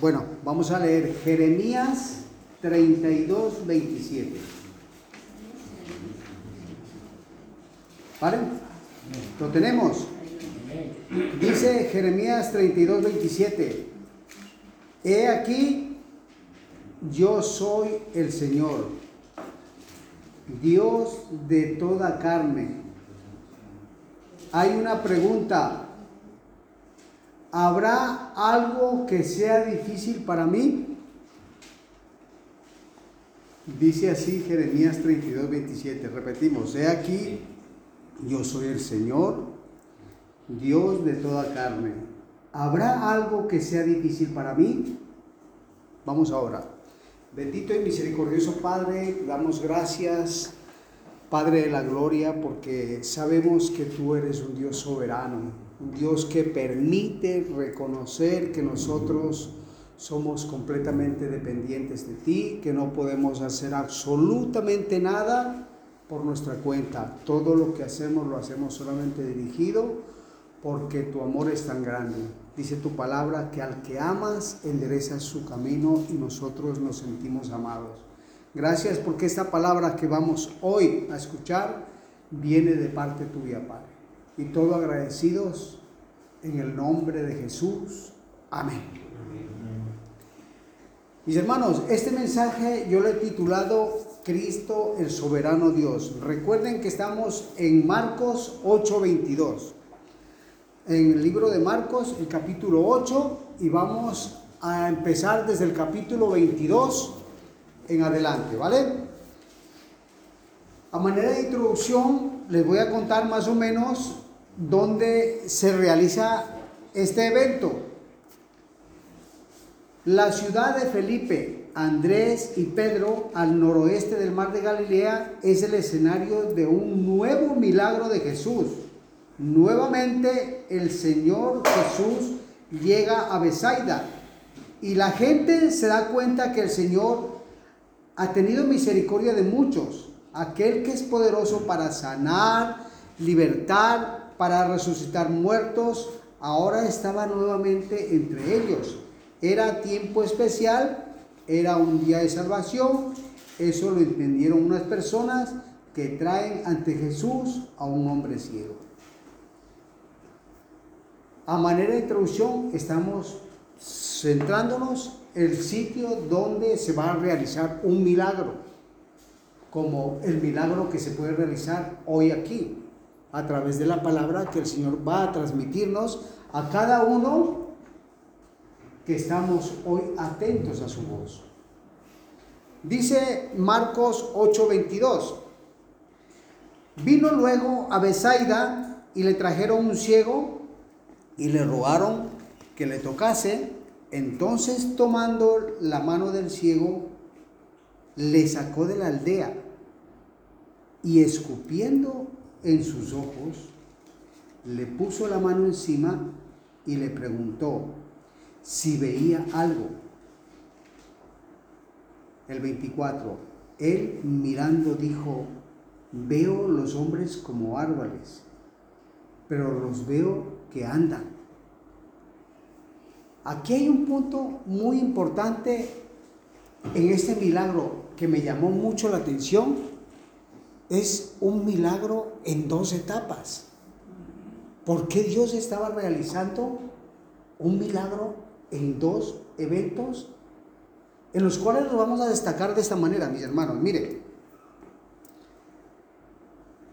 Bueno, vamos a leer Jeremías 32, 27. ¿Vale? ¿Lo tenemos? Dice Jeremías 32, 27. He aquí, yo soy el Señor, Dios de toda carne. Hay una pregunta. ¿Habrá algo que sea difícil para mí? Dice así Jeremías 32, 27. Repetimos, he aquí, yo soy el Señor, Dios de toda carne. ¿Habrá algo que sea difícil para mí? Vamos ahora. Bendito y misericordioso Padre, damos gracias, Padre de la Gloria, porque sabemos que tú eres un Dios soberano, un Dios que permite reconocer que nosotros somos completamente dependientes de ti, que no podemos hacer absolutamente nada por nuestra cuenta. Todo lo que hacemos lo hacemos solamente dirigido porque tu amor es tan grande. Dice tu palabra que al que amas endereza su camino y nosotros nos sentimos amados. Gracias porque esta palabra que vamos hoy a escuchar viene de parte tuya, Padre y todo agradecidos en el nombre de Jesús. Amén. Mis hermanos, este mensaje yo lo he titulado Cristo el soberano Dios. Recuerden que estamos en Marcos 8:22. En el libro de Marcos, el capítulo 8, y vamos a empezar desde el capítulo 22 en adelante, ¿vale? A manera de introducción, les voy a contar más o menos donde se realiza este evento. La ciudad de Felipe, Andrés y Pedro, al noroeste del mar de Galilea, es el escenario de un nuevo milagro de Jesús. Nuevamente el Señor Jesús llega a Besaida y la gente se da cuenta que el Señor ha tenido misericordia de muchos, aquel que es poderoso para sanar, libertar para resucitar muertos, ahora estaba nuevamente entre ellos. Era tiempo especial, era un día de salvación, eso lo entendieron unas personas que traen ante Jesús a un hombre ciego. A manera de introducción estamos centrándonos en el sitio donde se va a realizar un milagro, como el milagro que se puede realizar hoy aquí a través de la palabra que el Señor va a transmitirnos a cada uno que estamos hoy atentos a su voz. Dice Marcos 8:22, vino luego a Besaida y le trajeron un ciego y le rogaron que le tocase. Entonces tomando la mano del ciego, le sacó de la aldea y escupiendo en sus ojos, le puso la mano encima y le preguntó si veía algo. El 24, él mirando dijo, veo los hombres como árboles, pero los veo que andan. Aquí hay un punto muy importante en este milagro que me llamó mucho la atención es un milagro en dos etapas. ¿Por qué Dios estaba realizando un milagro en dos eventos en los cuales lo vamos a destacar de esta manera, mis hermanos? Mire,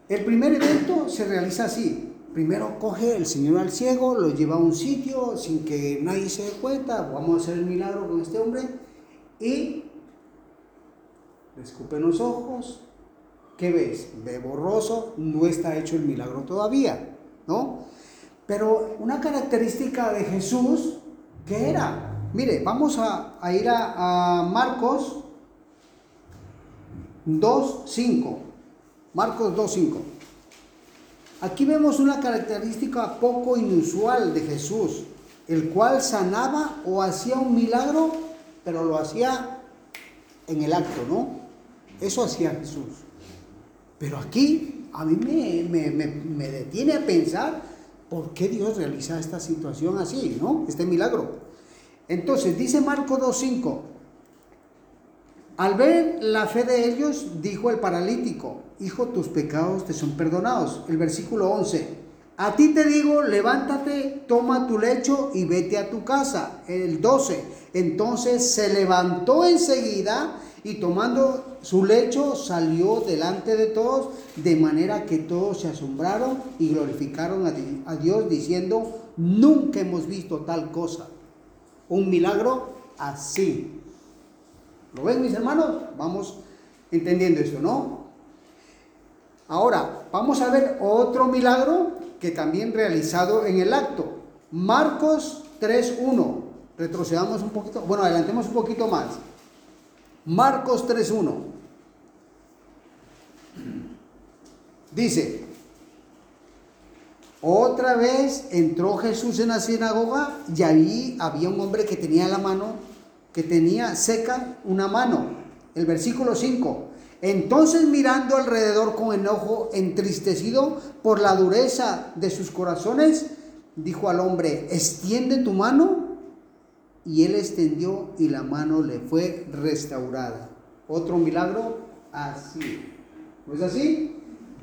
el primer evento se realiza así. Primero coge el Señor al ciego, lo lleva a un sitio sin que nadie se dé cuenta, vamos a hacer el milagro con este hombre y le escupen los ojos, ¿Qué ves? Ve borroso, no está hecho el milagro todavía, ¿no? Pero una característica de Jesús, ¿qué era? Mire, vamos a, ir a, a Marcos 2.5. Marcos 2.5. Aquí vemos una característica poco inusual de Jesús, el cual sanaba o hacía un milagro, pero lo hacía en el acto, ¿no? Eso hacía Jesús. Pero aquí a mí me, detiene a pensar por qué Dios realiza esta situación así, ¿no? Este milagro. Entonces, dice Marco 2.5, al ver la fe de ellos, dijo el paralítico, Hijo, tus pecados te son perdonados. El versículo 11, a ti te digo, levántate, toma tu lecho y vete a tu casa. El 12, entonces se levantó enseguida y tomando su lecho salió delante de todos, de manera que todos se asombraron y glorificaron a Dios diciendo, nunca hemos visto tal cosa. Un milagro así. ¿Lo ven mis hermanos? Vamos entendiendo esto, ¿no? Ahora, vamos a ver otro milagro que también realizado en el acto. Marcos 3.1. Retrocedamos un poquito, bueno, adelantemos un poquito más. Marcos 3.1. Dice, otra vez entró Jesús en la sinagoga y allí había un hombre que tenía la mano, que tenía seca una mano. El versículo 5. Entonces mirando alrededor con enojo, entristecido por la dureza de sus corazones, dijo al hombre, extiende tu mano. Y él extendió y la mano le fue restaurada. Otro milagro así. ¿No es así?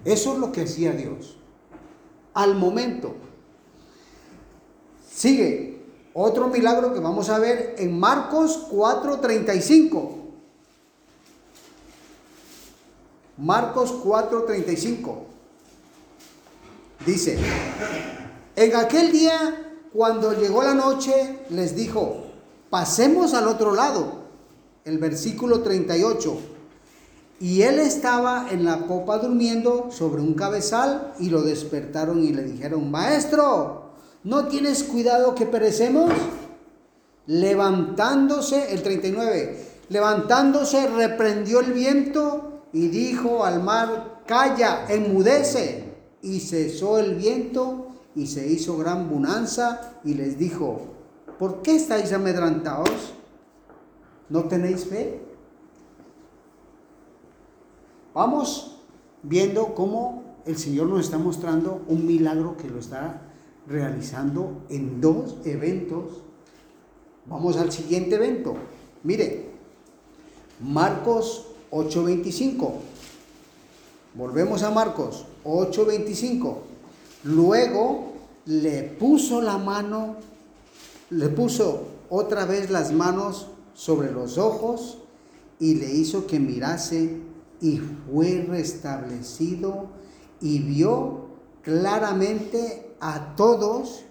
Eso es lo que hacía Dios. Al momento. Sigue. Otro milagro que vamos a ver en Marcos 4:35. Marcos 4:35. Dice, en aquel día, cuando llegó la noche, les dijo, pasemos al otro lado. El versículo 38. Y él estaba en la copa durmiendo sobre un cabezal y lo despertaron y le dijeron, maestro, ¿no tienes cuidado que perecemos? Levantándose, el 39, levantándose reprendió el viento y dijo al mar, calla, enmudece. Y cesó el viento y se hizo gran bonanza y les dijo, ¿por qué estáis amedrantados? ¿No tenéis fe? Vamos viendo cómo el Señor nos está mostrando un milagro que lo está realizando en dos eventos. Vamos al siguiente evento. Mire, Marcos 8.25. Volvemos a Marcos 8.25. Luego le puso la mano, le puso otra vez las manos sobre los ojos y le hizo que mirase y fue restablecido y vio claramente a todos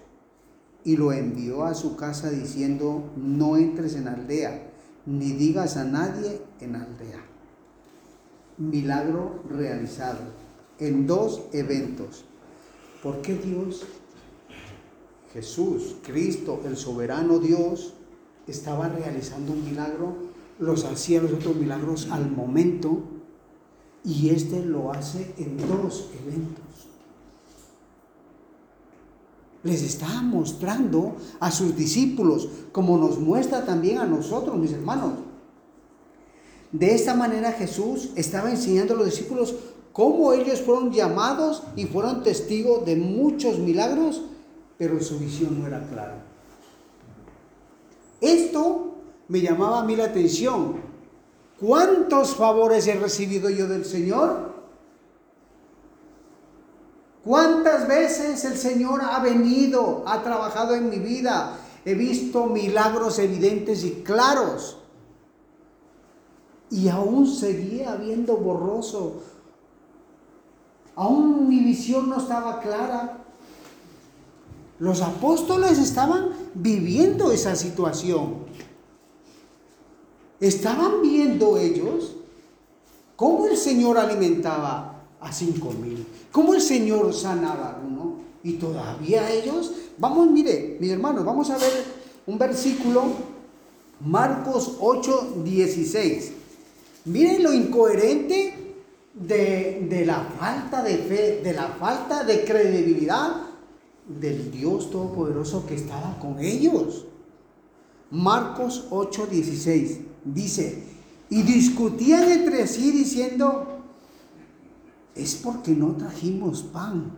y lo envió a su casa diciendo, no entres en aldea, ni digas a nadie en aldea milagro realizado en dos eventos. ¿Por qué Dios, Jesús, Cristo, el soberano Dios, estaba realizando un milagro? Los hacía los otros milagros al momento y este lo hace en dos eventos. Les está mostrando a sus discípulos, como nos muestra también a nosotros, mis hermanos de esta manera Jesús estaba enseñando a los discípulos cómo ellos fueron llamados y fueron testigos de muchos milagros, pero su visión no era clara. Esto me llamaba a mí la atención. ¿Cuántos favores he recibido yo del Señor? ¿Cuántas veces el Señor ha venido, ha trabajado en mi vida? He visto milagros evidentes y claros y aún seguía viendo borroso. Aún mi visión no estaba clara. Los apóstoles estaban viviendo esa situación. Estaban viendo ellos cómo el Señor alimentaba a cinco mil, cómo el Señor sanaba a uno. Y todavía ellos, vamos, mire, mis hermanos, vamos a ver un versículo, Marcos 8, 16. Miren lo incoherente de, la falta de fe, de la falta de credibilidad del Dios Todopoderoso que estaba con ellos. Marcos 8:16 dice, y discutían entre sí diciendo, es porque no trajimos pan.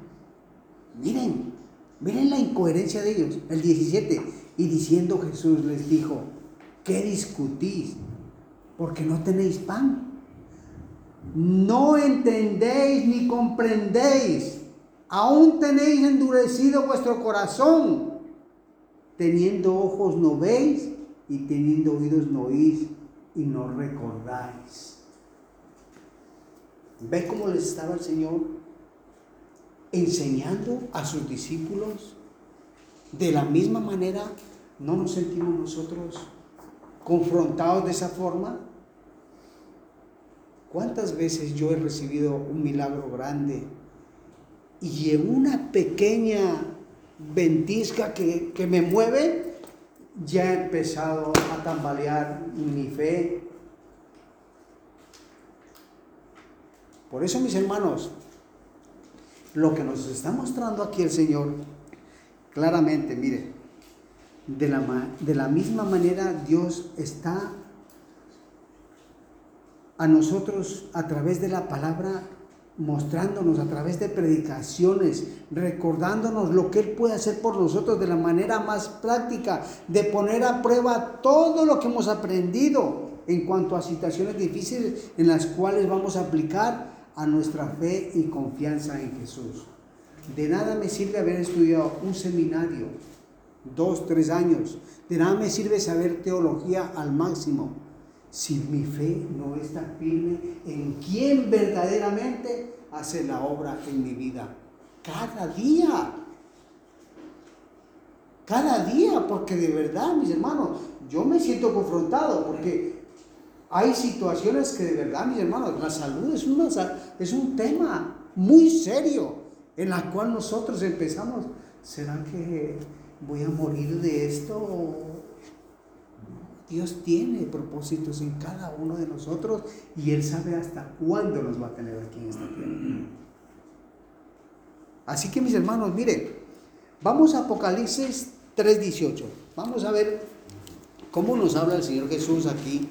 Miren, miren la incoherencia de ellos. El 17, Y diciendo Jesús les dijo, ¿qué discutís? Porque no tenéis pan. No entendéis ni comprendéis. Aún tenéis endurecido vuestro corazón. Teniendo ojos no veis y teniendo oídos no oís y no recordáis. ¿Ve cómo les estaba el Señor enseñando a sus discípulos? De la misma manera, ¿no nos sentimos nosotros confrontados de esa forma? ¿Cuántas veces yo he recibido un milagro grande y en una pequeña ventisca que, que me mueve, ya he empezado a tambalear mi fe? Por eso, mis hermanos, lo que nos está mostrando aquí el Señor, claramente, mire, de la, de la misma manera Dios está a nosotros a través de la palabra mostrándonos a través de predicaciones, recordándonos lo que Él puede hacer por nosotros de la manera más práctica, de poner a prueba todo lo que hemos aprendido en cuanto a situaciones difíciles en las cuales vamos a aplicar a nuestra fe y confianza en Jesús. De nada me sirve haber estudiado un seminario, dos, tres años. De nada me sirve saber teología al máximo si mi fe no está firme en quien verdaderamente hace la obra en mi vida. Cada día. Cada día, porque de verdad, mis hermanos, yo me siento confrontado porque hay situaciones que de verdad, mis hermanos, la salud es, es un tema muy serio en la cual nosotros empezamos, ¿será que voy a morir de esto? Dios tiene propósitos en cada uno de nosotros y Él sabe hasta cuándo nos va a tener aquí en esta tierra. Así que mis hermanos, mire, vamos a Apocalipsis 3.18. Vamos a ver cómo nos habla el Señor Jesús aquí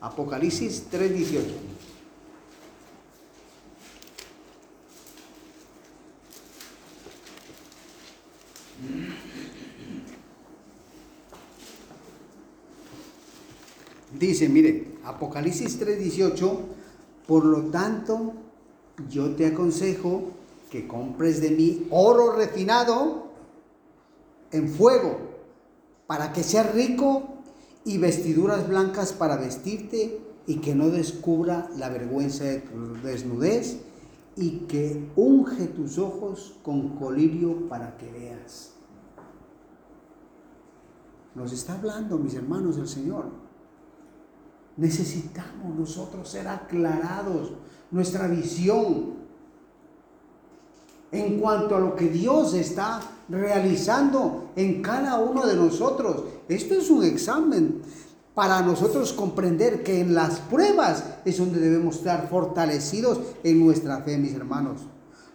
Apocalipsis 3:18. Dice, mire, Apocalipsis 3:18, por lo tanto, yo te aconsejo que compres de mí oro refinado en fuego, para que seas rico y vestiduras blancas para vestirte y que no descubra la vergüenza de tu desnudez y que unge tus ojos con colirio para que veas. Nos está hablando, mis hermanos, del Señor. Necesitamos nosotros ser aclarados, nuestra visión en cuanto a lo que Dios está realizando en cada uno de nosotros. Esto es un examen para nosotros comprender que en las pruebas es donde debemos estar fortalecidos en nuestra fe, mis hermanos.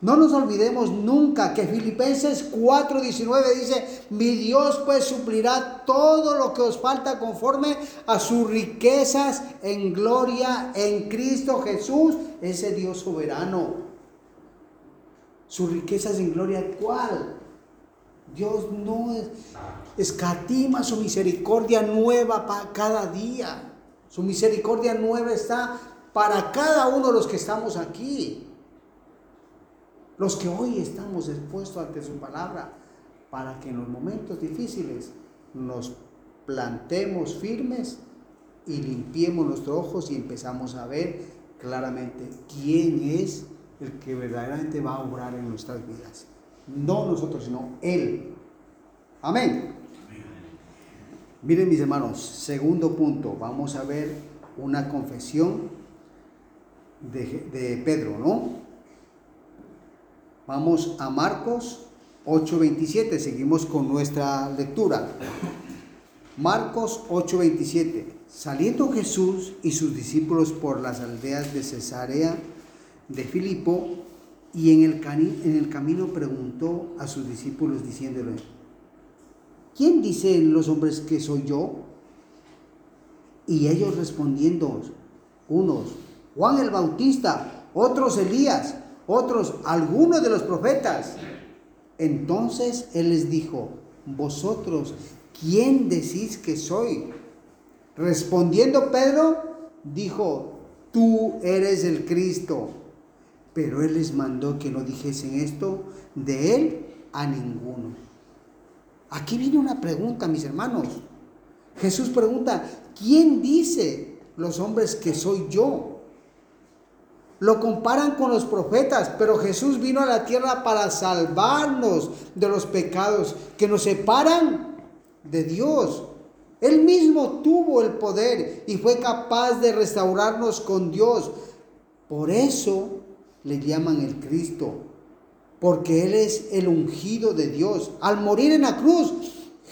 No nos olvidemos nunca que Filipenses 4:19 dice, mi Dios pues suplirá todo lo que os falta conforme a sus riquezas en gloria en Cristo Jesús, ese Dios soberano. Sus riquezas en gloria, ¿cuál? Dios no escatima su misericordia nueva para cada día. Su misericordia nueva está para cada uno de los que estamos aquí. Los que hoy estamos expuestos ante su palabra, para que en los momentos difíciles nos plantemos firmes y limpiemos nuestros ojos y empezamos a ver claramente quién es el que verdaderamente va a obrar en nuestras vidas. No nosotros, sino Él. Amén. Miren mis hermanos, segundo punto, vamos a ver una confesión de, de Pedro, ¿no? Vamos a Marcos 8:27, seguimos con nuestra lectura. Marcos 8:27. Saliendo Jesús y sus discípulos por las aldeas de Cesarea de Filipo, y en el, en el camino preguntó a sus discípulos diciéndole, ¿quién dicen los hombres que soy yo? Y ellos respondiendo, unos, Juan el Bautista, otros Elías, otros algunos de los profetas. Entonces él les dijo, vosotros, ¿quién decís que soy? Respondiendo Pedro, dijo, tú eres el Cristo. Pero él les mandó que no dijesen esto de él a ninguno. Aquí viene una pregunta, mis hermanos. Jesús pregunta, ¿quién dice los hombres que soy yo? Lo comparan con los profetas, pero Jesús vino a la tierra para salvarnos de los pecados que nos separan de Dios. Él mismo tuvo el poder y fue capaz de restaurarnos con Dios. Por eso le llaman el Cristo, porque Él es el ungido de Dios. Al morir en la cruz,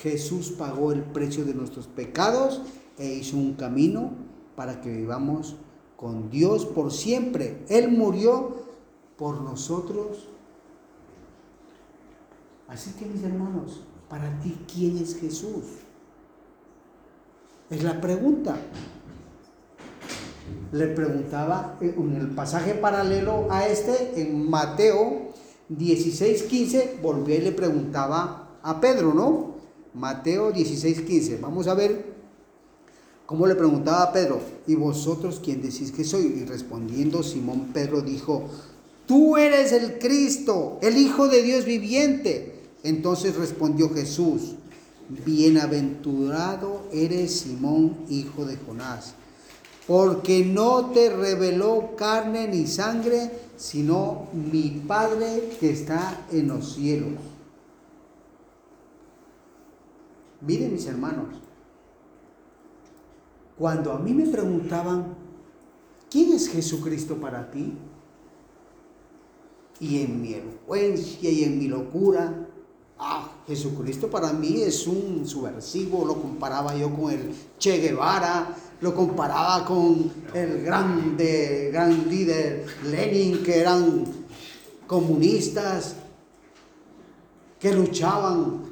Jesús pagó el precio de nuestros pecados e hizo un camino para que vivamos con Dios por siempre. Él murió por nosotros. Así que mis hermanos, para ti, ¿quién es Jesús? Es la pregunta. Le preguntaba en el pasaje paralelo a este, en Mateo 16, 15, volvió y le preguntaba a Pedro, ¿no? Mateo 16, 15. Vamos a ver cómo le preguntaba Pedro, ¿y vosotros quién decís que soy? Y respondiendo Simón Pedro dijo, tú eres el Cristo, el Hijo de Dios viviente. Entonces respondió Jesús, bienaventurado eres Simón, hijo de Jonás, porque no te reveló carne ni sangre, sino mi Padre que está en los cielos. Miren mis hermanos, cuando a mí me preguntaban, ¿quién es Jesucristo para ti? Y en mi elocuencia y en mi locura, ah, Jesucristo para mí es un subversivo, lo comparaba yo con el Che Guevara, lo comparaba con el grande, gran líder Lenin, que eran comunistas, que luchaban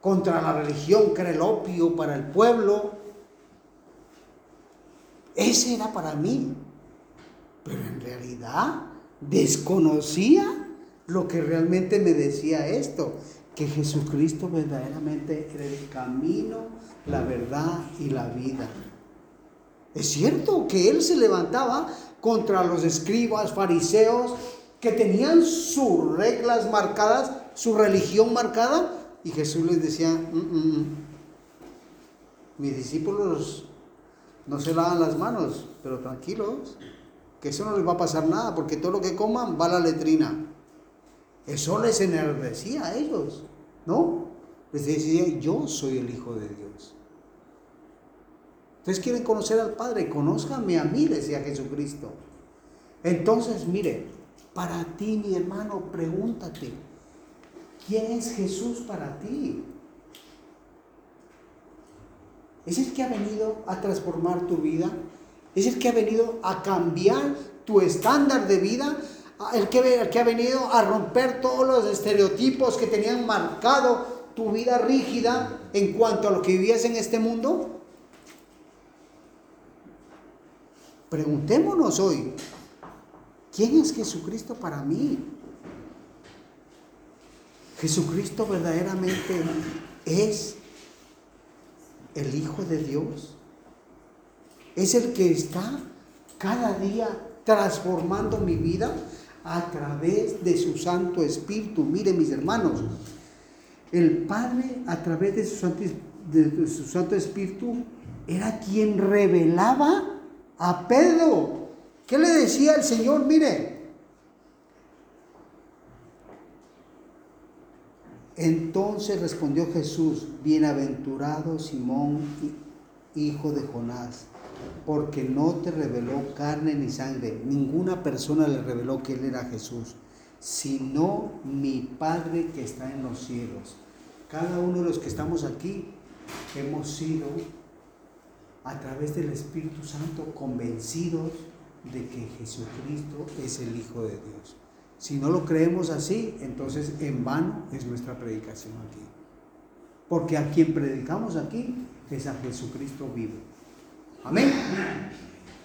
contra la religión, que era el opio para el pueblo. Ese era para mí. Pero en realidad desconocía lo que realmente me decía esto, que Jesucristo verdaderamente era el camino, la verdad y la vida. Es cierto que él se levantaba contra los escribas, fariseos, que tenían sus reglas marcadas, su religión marcada, y Jesús les decía, mm, mm, mm, mis discípulos no se lavan las manos, pero tranquilos, que eso no les va a pasar nada, porque todo lo que coman va a la letrina. Eso les enardecía a ellos, ¿no? Les decía, yo soy el Hijo de Dios. Ustedes quieren conocer al Padre, conózcanme a mí, decía Jesucristo. Entonces, mire, para ti, mi hermano, pregúntate, ¿quién es Jesús para ti? Es el que ha venido a transformar tu vida. Es el que ha venido a cambiar tu estándar de vida. El que, el que ha venido a romper todos los estereotipos que tenían marcado tu vida rígida en cuanto a lo que vivías en este mundo. Preguntémonos hoy, ¿quién es Jesucristo para mí? Jesucristo verdaderamente es el Hijo de Dios. Es el que está cada día transformando mi vida a través de su Santo Espíritu. Miren mis hermanos, el Padre a través de su Santo, de su Santo Espíritu era quien revelaba a Pedro. ¿Qué le decía el Señor? Mire, Entonces respondió Jesús, bienaventurado Simón, hijo de Jonás, porque no te reveló carne ni sangre, ninguna persona le reveló que él era Jesús, sino mi Padre que está en los cielos. Cada uno de los que estamos aquí hemos sido a través del Espíritu Santo convencidos de que Jesucristo es el Hijo de Dios. Si no lo creemos así, entonces en vano es nuestra predicación aquí. Porque a quien predicamos aquí es a Jesucristo vivo. Amén.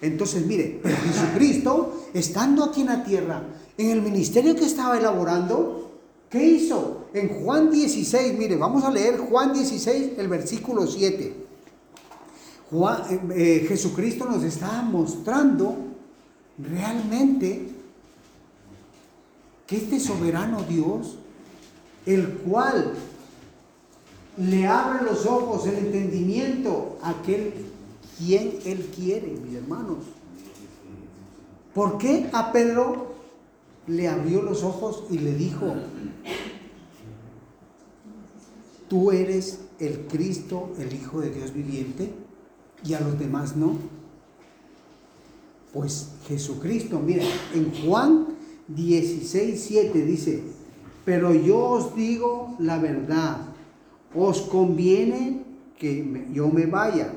Entonces, mire, Jesucristo, estando aquí en la tierra, en el ministerio que estaba elaborando, ¿Qué hizo? En Juan 16, mire, vamos a leer Juan 16, el versículo 7. Juan, eh, eh, Jesucristo nos está mostrando realmente este soberano Dios, el cual le abre los ojos, el entendimiento a aquel quien Él quiere, mis hermanos. ¿Por qué a Pedro le abrió los ojos y le dijo, tú eres el Cristo, el Hijo de Dios viviente, y a los demás no? Pues Jesucristo, mira, en Juan 16, 7 dice, pero yo os digo la verdad, os conviene que yo me vaya,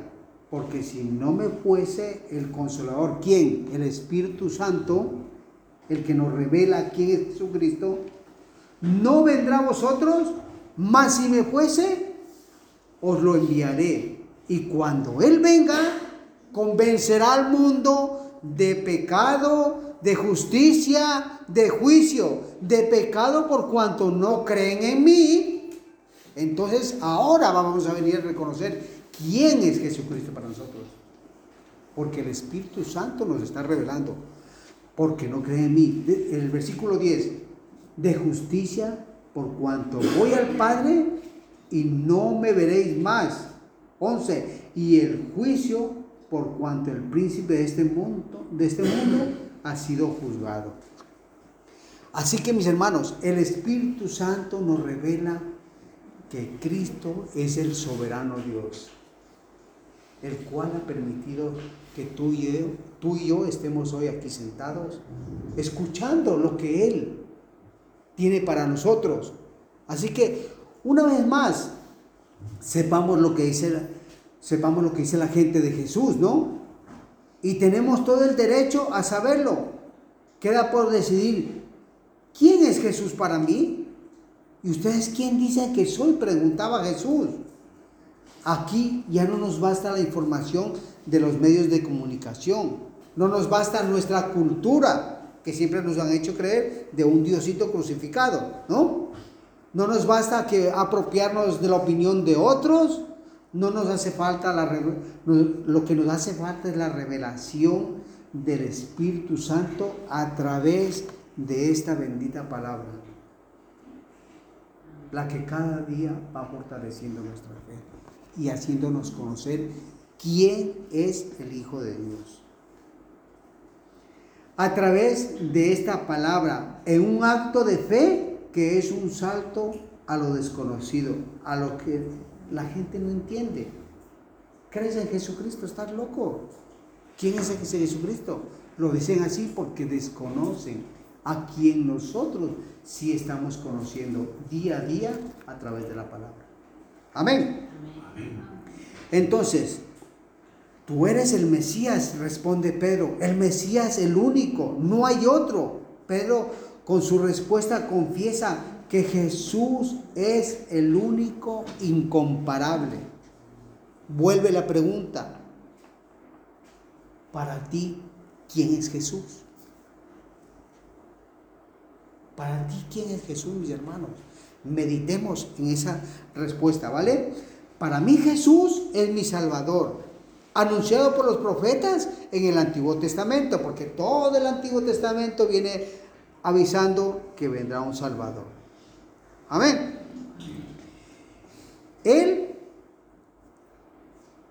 porque si no me fuese el consolador, ¿quién? El Espíritu Santo, el que nos revela quién es Jesucristo, no vendrá a vosotros, mas si me fuese, os lo enviaré. Y cuando Él venga, convencerá al mundo de pecado, de justicia, de juicio, de pecado por cuanto no creen en mí. Entonces ahora vamos a venir a reconocer quién es Jesucristo para nosotros. Porque el Espíritu Santo nos está revelando. Porque no creen en mí. El versículo 10. De justicia por cuanto voy al Padre y no me veréis más. 11. Y el juicio por cuanto el príncipe de este mundo, de este mundo ha sido juzgado. Así que mis hermanos, el Espíritu Santo nos revela que Cristo es el soberano Dios el cual ha permitido que tú y, yo, tú y yo estemos hoy aquí sentados, escuchando lo que Él tiene para nosotros. Así que, una vez más, sepamos lo que dice, sepamos lo que dice la gente de Jesús, ¿no? Y tenemos todo el derecho a saberlo. Queda por decidir, ¿quién es Jesús para mí? ¿Y ustedes quién dicen que soy? Preguntaba Jesús. Aquí ya no nos basta la información de los medios de comunicación, no nos basta nuestra cultura, que siempre nos han hecho creer de un Diosito crucificado, ¿no? No nos basta que apropiarnos de la opinión de otros, no nos hace falta la lo que nos hace falta es la revelación del Espíritu Santo a través de esta bendita palabra, la que cada día va fortaleciendo nuestra fe y haciéndonos conocer quién es el Hijo de Dios. A través de esta palabra, en un acto de fe que es un salto a lo desconocido, a lo que la gente no entiende. ¿Crees en Jesucristo? ¿Estás loco? ¿Quién es ese Jesucristo? Lo dicen así porque desconocen a quien nosotros sí estamos conociendo día a día a través de la palabra. Amén. Entonces, tú eres el Mesías, responde Pedro. El Mesías, el único, no hay otro. Pedro con su respuesta confiesa que Jesús es el único incomparable. Vuelve la pregunta, para ti, ¿quién es Jesús? Para ti, ¿quién es Jesús, mis hermanos? Meditemos en esa respuesta, ¿vale? Para mí Jesús es mi Salvador, anunciado por los profetas en el Antiguo Testamento, porque todo el Antiguo Testamento viene avisando que vendrá un Salvador. Amén. Él,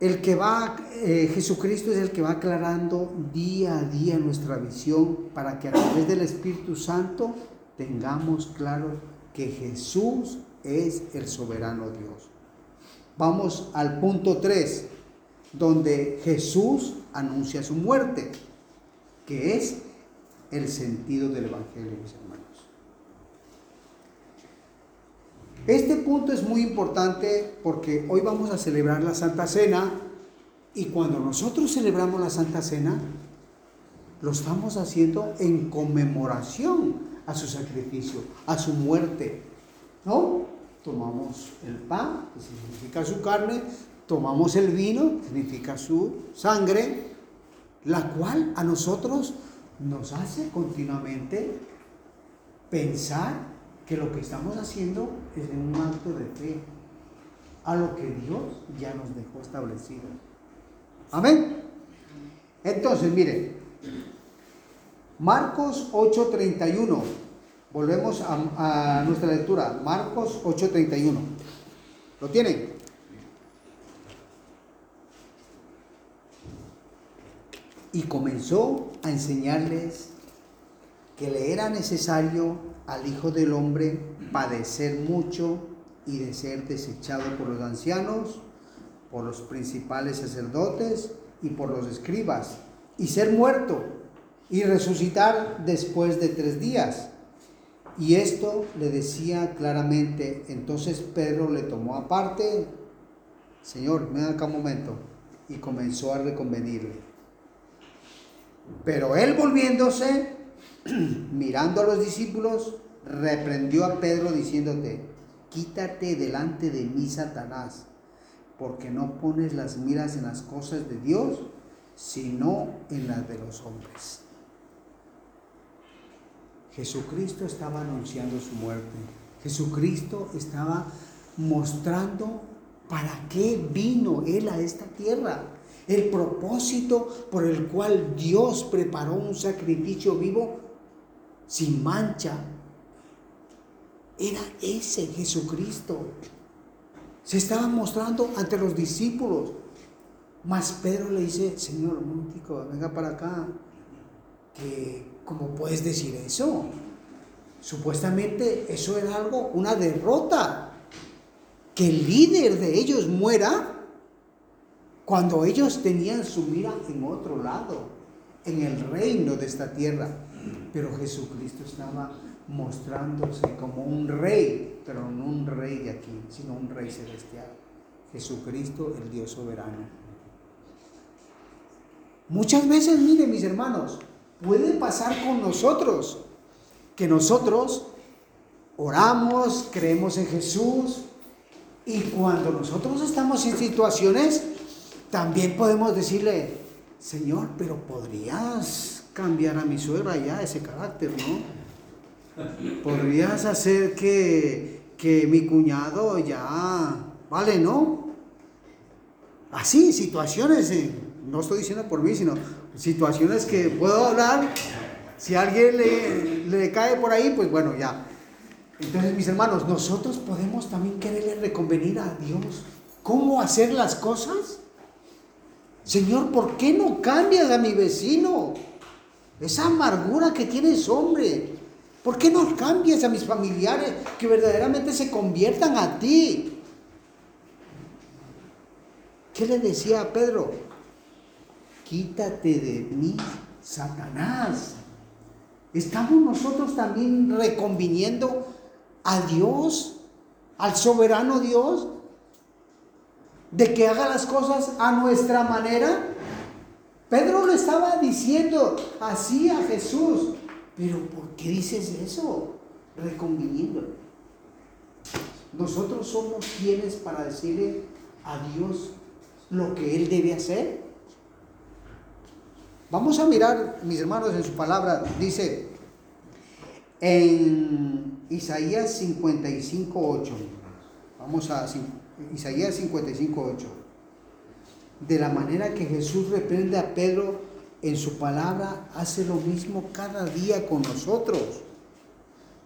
el que va, eh, Jesucristo es el que va aclarando día a día nuestra visión para que a través del Espíritu Santo tengamos claro que Jesús es el soberano Dios. Vamos al punto 3, donde Jesús anuncia su muerte, que es el sentido del Evangelio, mis hermanos. Este punto es muy importante porque hoy vamos a celebrar la Santa Cena y cuando nosotros celebramos la Santa Cena, lo estamos haciendo en conmemoración a su sacrificio, a su muerte, ¿no? tomamos el pan, que significa su carne, tomamos el vino, que significa su sangre, la cual a nosotros nos hace continuamente pensar que lo que estamos haciendo es un acto de fe a lo que Dios ya nos dejó establecido. Amén. Entonces, mire, Marcos 8:31. Volvemos a, a, nuestra lectura. Marcos 8:31. ¿Lo tienen? Y comenzó a enseñarles que le era necesario al Hijo del Hombre padecer mucho y de ser desechado por los ancianos, por los principales sacerdotes y por los escribas, y ser muerto y resucitar después de tres días. Y esto le decía claramente, entonces Pedro le tomó aparte, Señor, ven acá un momento, y comenzó a reconvenirle. Pero él volviéndose, mirando a los discípulos, reprendió a Pedro diciéndote, quítate delante de mí, Satanás, porque no pones las miras en las cosas de Dios, sino en las de los hombres. Jesucristo estaba anunciando su muerte. Jesucristo estaba mostrando para qué vino Él a esta tierra. El propósito por el cual Dios preparó un sacrificio vivo sin mancha. Era ese Jesucristo. Se estaba mostrando ante los discípulos. Mas Pedro le dice, Señor, Montico, venga para acá. Que, ¿Cómo puedes decir eso? Supuestamente eso era algo, una derrota. Que el líder de ellos muera cuando ellos tenían su mira en otro lado, en el reino de esta tierra. Pero Jesucristo estaba mostrándose como un rey, pero no un rey de aquí, sino un rey celestial. Jesucristo, el Dios soberano. Muchas veces, miren mis hermanos, puede pasar con nosotros que nosotros oramos, creemos en Jesús y cuando nosotros estamos en situaciones, también podemos decirle, Señor, pero podrías cambiar a mi suegra ya ese carácter, ¿no? Podrías hacer que, que mi cuñado ya, vale, ¿no? Así, situaciones, no estoy diciendo por mí, sino situaciones que puedo hablar. Si alguien le, le cae por ahí, pues bueno, ya. Entonces, mis hermanos, nosotros podemos también quererle reconvenir a Dios cómo hacer las cosas. Señor, ¿por qué no cambias a mi vecino? Esa amargura que tienes, hombre. ¿Por qué no cambias a mis familiares que verdaderamente se conviertan a ti? ¿Qué le decía a Pedro? Quítate de mí, Satanás. Estamos nosotros también reconviniendo a Dios, al soberano Dios, de que haga las cosas a nuestra manera. Pedro le estaba diciendo así a Jesús, pero ¿por qué dices eso? Reconviniendo. Nosotros somos quienes para decirle a Dios lo que Él debe hacer. Vamos a mirar, mis hermanos, en su palabra, dice en Isaías 55, 8. Vamos a Isaías 55, 8. De la manera que Jesús reprende a Pedro en su palabra, hace lo mismo cada día con nosotros.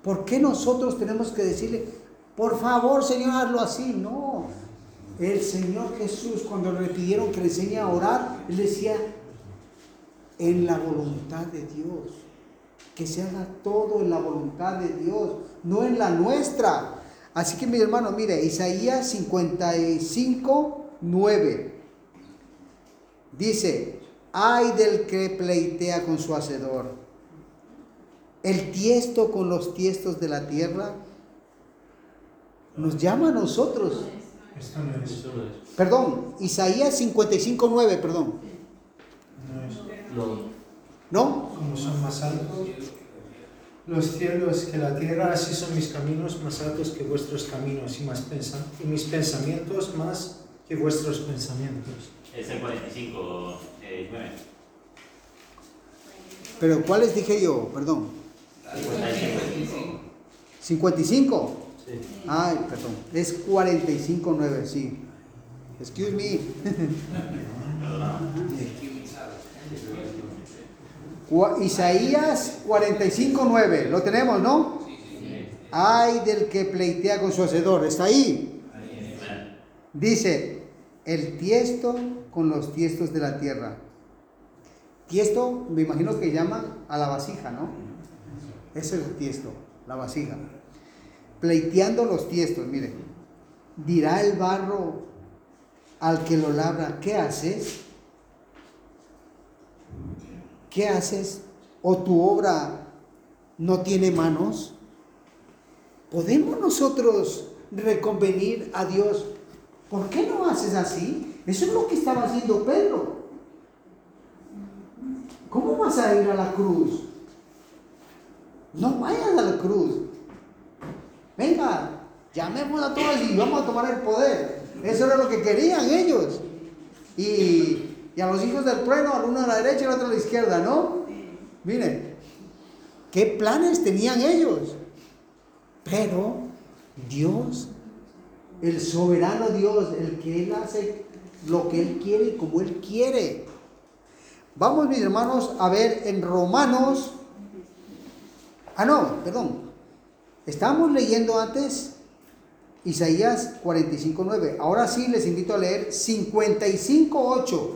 ¿Por qué nosotros tenemos que decirle, por favor, Señor, hazlo así? No. El Señor Jesús, cuando le pidieron que le enseñe a orar, él decía, en la voluntad de Dios. Que se haga todo en la voluntad de Dios, no en la nuestra. Así que mi hermano, mire, Isaías 55, 9. Dice, ay del que pleitea con su hacedor, el tiesto con los tiestos de la tierra, nos llama a nosotros. Perdón, Isaías 55, 9, perdón. No. ¿No? Como son más altos los cielos que la tierra, así son mis caminos más altos que vuestros caminos y, más pensa y mis pensamientos más que vuestros pensamientos. Es el 45, eh, 9. Pero ¿cuáles dije yo? Perdón. 55. 55. Sí. Ay, perdón. Es 45.9, sí. Excuse me. Isaías 45.9. Lo tenemos, ¿no? Ay del que pleitea con su hacedor. Está ahí. Dice, el tiesto con los tiestos de la tierra. Tiesto, me imagino que llaman a la vasija, ¿no? Ese es el tiesto, la vasija. Pleiteando los tiestos, miren. Dirá el barro al que lo labra, ¿qué haces? ¿Qué haces? ¿O tu obra no tiene manos? ¿Podemos nosotros reconvenir a Dios? ¿Por qué no haces así? Eso es lo que estaba haciendo Pedro. ¿Cómo vas a ir a la cruz? No vayas a la cruz. Venga, llamemos a todos y vamos a tomar el poder. Eso era lo que querían ellos. Y, y a los hijos del trueno, al uno a la derecha y al otro a la izquierda, ¿no? Miren, ¿qué planes tenían ellos? Pero Dios, el soberano Dios, el que Él hace lo que Él quiere y como Él quiere. Vamos, mis hermanos, a ver en Romanos. Ah, no, perdón. Estábamos leyendo antes Isaías 45.9. Ahora sí les invito a leer 55.8.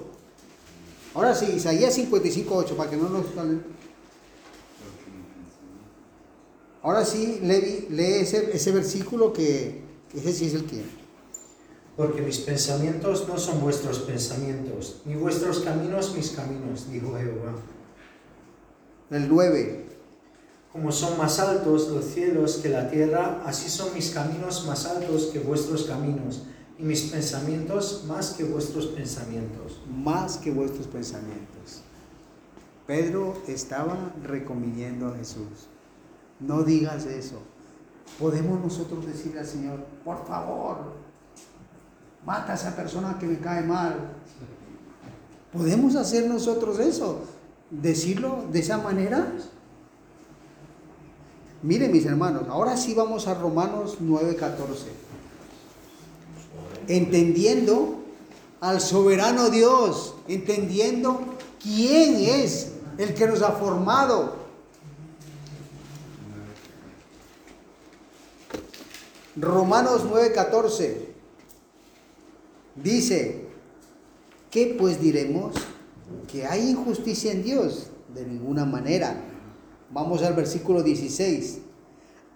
Ahora sí, Isaías 55.8, para que no nos... Ahora sí, lee ese versículo que ese sí es el que... Porque mis pensamientos no son vuestros pensamientos, ni vuestros caminos mis caminos, dijo Jehová. El 9. Como son más altos los cielos que la tierra, así son mis caminos más altos que vuestros caminos, y mis pensamientos más que vuestros pensamientos. Más que vuestros pensamientos. Pedro estaba reconviniendo a Jesús. No digas eso. Podemos nosotros decirle al Señor, por favor, mata a esa persona que me cae mal. ¿Podemos hacer nosotros eso? ¿Decirlo de esa manera? Miren mis hermanos, ahora sí vamos a Romanos 9:14. Entendiendo al soberano Dios, entendiendo quién es el que nos ha formado. Romanos 9:14 dice, ¿qué pues diremos? ¿Que hay injusticia en Dios? De ninguna manera. Vamos al versículo 16.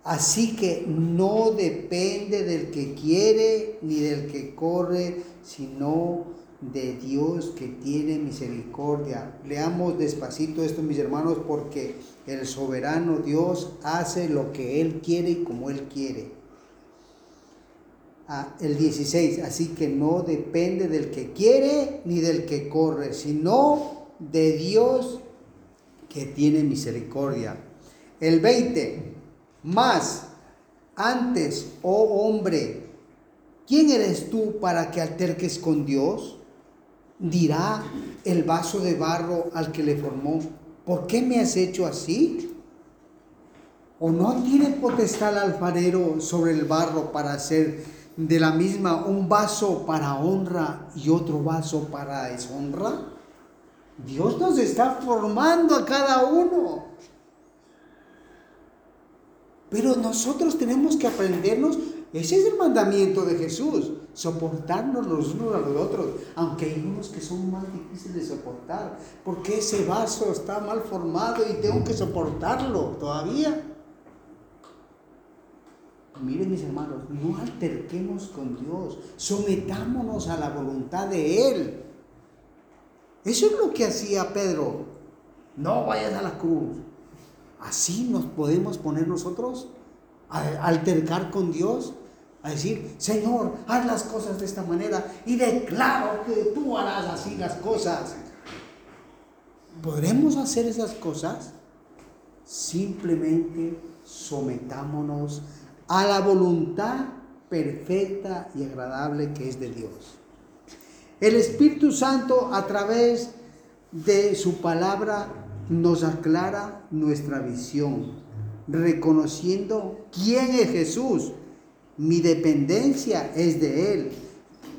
Así que no depende del que quiere ni del que corre, sino de Dios que tiene misericordia. Leamos despacito esto, mis hermanos, porque el soberano Dios hace lo que Él quiere y como Él quiere. El 16, así que no depende del que quiere ni del que corre, sino de Dios que tiene misericordia. El 20, más antes, oh hombre, ¿quién eres tú para que alterques con Dios? Dirá el vaso de barro al que le formó, ¿por qué me has hecho así? ¿O no tiene potestad el alfarero sobre el barro para hacer de la misma un vaso para honra y otro vaso para deshonra? Dios nos está formando a cada uno. Pero nosotros tenemos que aprendernos, ese es el mandamiento de Jesús, soportarnos los unos a los otros, aunque hay unos que son más difíciles de soportar, porque ese vaso está mal formado y tengo que soportarlo todavía. Miren mis hermanos, no alterquemos con Dios, sometámonos a la voluntad de Él. Eso es lo que hacía Pedro. No vayas a la cruz. Así nos podemos poner nosotros a altercar con Dios, a decir, Señor, haz las cosas de esta manera y declaro que tú harás así las cosas. ¿Podremos hacer esas cosas? Simplemente sometámonos a la voluntad perfecta y agradable que es de Dios. El Espíritu Santo a través de su palabra nos aclara nuestra visión. reconociendo quién es Jesús. Mi dependencia es de Él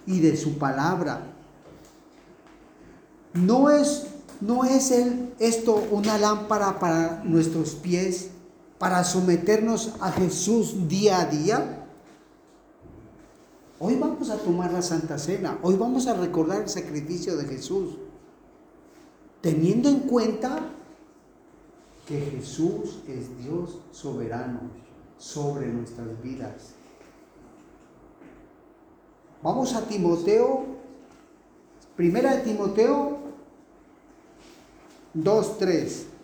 y de su palabra. No es, no es esto una lámpara para nuestros pies, para someternos a Jesús día a día. Hoy vamos a tomar la Santa Cena, hoy vamos a recordar el sacrificio de Jesús, teniendo en cuenta que Jesús es Dios soberano sobre nuestras vidas. Vamos a Timoteo, primera de Timoteo 2.3.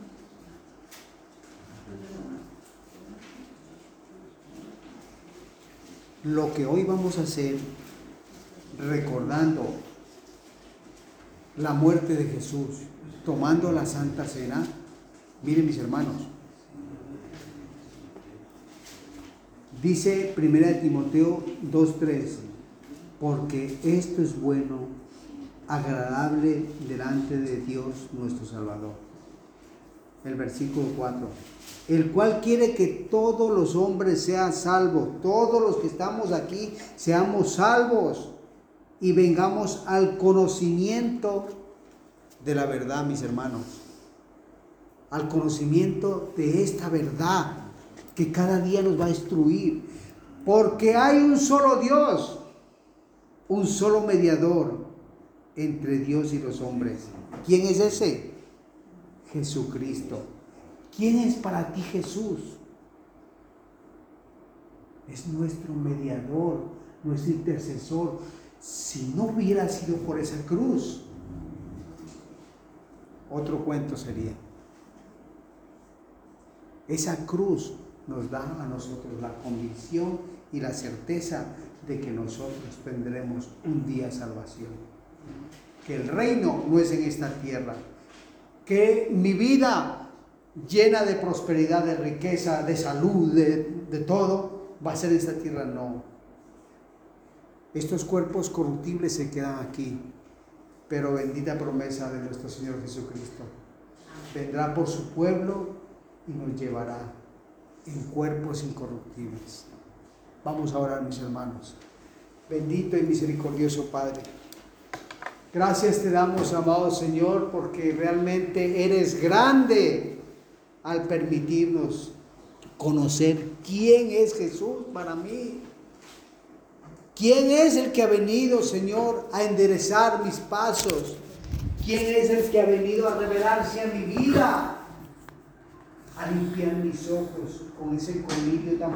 Lo que hoy vamos a hacer, recordando la muerte de Jesús, tomando la Santa Cena, miren mis hermanos, dice 1 Timoteo 2.3, porque esto es bueno, agradable delante de Dios nuestro Salvador. El versículo 4, el cual quiere que todos los hombres sean salvos, todos los que estamos aquí seamos salvos y vengamos al conocimiento de la verdad, mis hermanos, al conocimiento de esta verdad que cada día nos va a instruir, porque hay un solo Dios, un solo mediador entre Dios y los hombres. ¿Quién es ese? Jesucristo. ¿Quién es para ti Jesús? Es nuestro mediador, nuestro intercesor. Si no hubiera sido por esa cruz, otro cuento sería. Esa cruz nos da a nosotros la convicción y la certeza de que nosotros tendremos un día salvación. Que el reino no es en esta tierra. Que mi vida llena de prosperidad, de riqueza, de salud, de, de todo, va a ser en esta tierra. No. Estos cuerpos corruptibles se quedan aquí. Pero bendita promesa de nuestro Señor Jesucristo. Vendrá por su pueblo y nos llevará en cuerpos incorruptibles. Vamos a orar, mis hermanos. Bendito y misericordioso Padre. Gracias te damos, amado Señor, porque realmente eres grande al permitirnos conocer quién es Jesús para mí. ¿Quién es el que ha venido, Señor, a enderezar mis pasos? ¿Quién es el que ha venido a revelarse a mi vida? A limpiar mis ojos con ese colmillo tan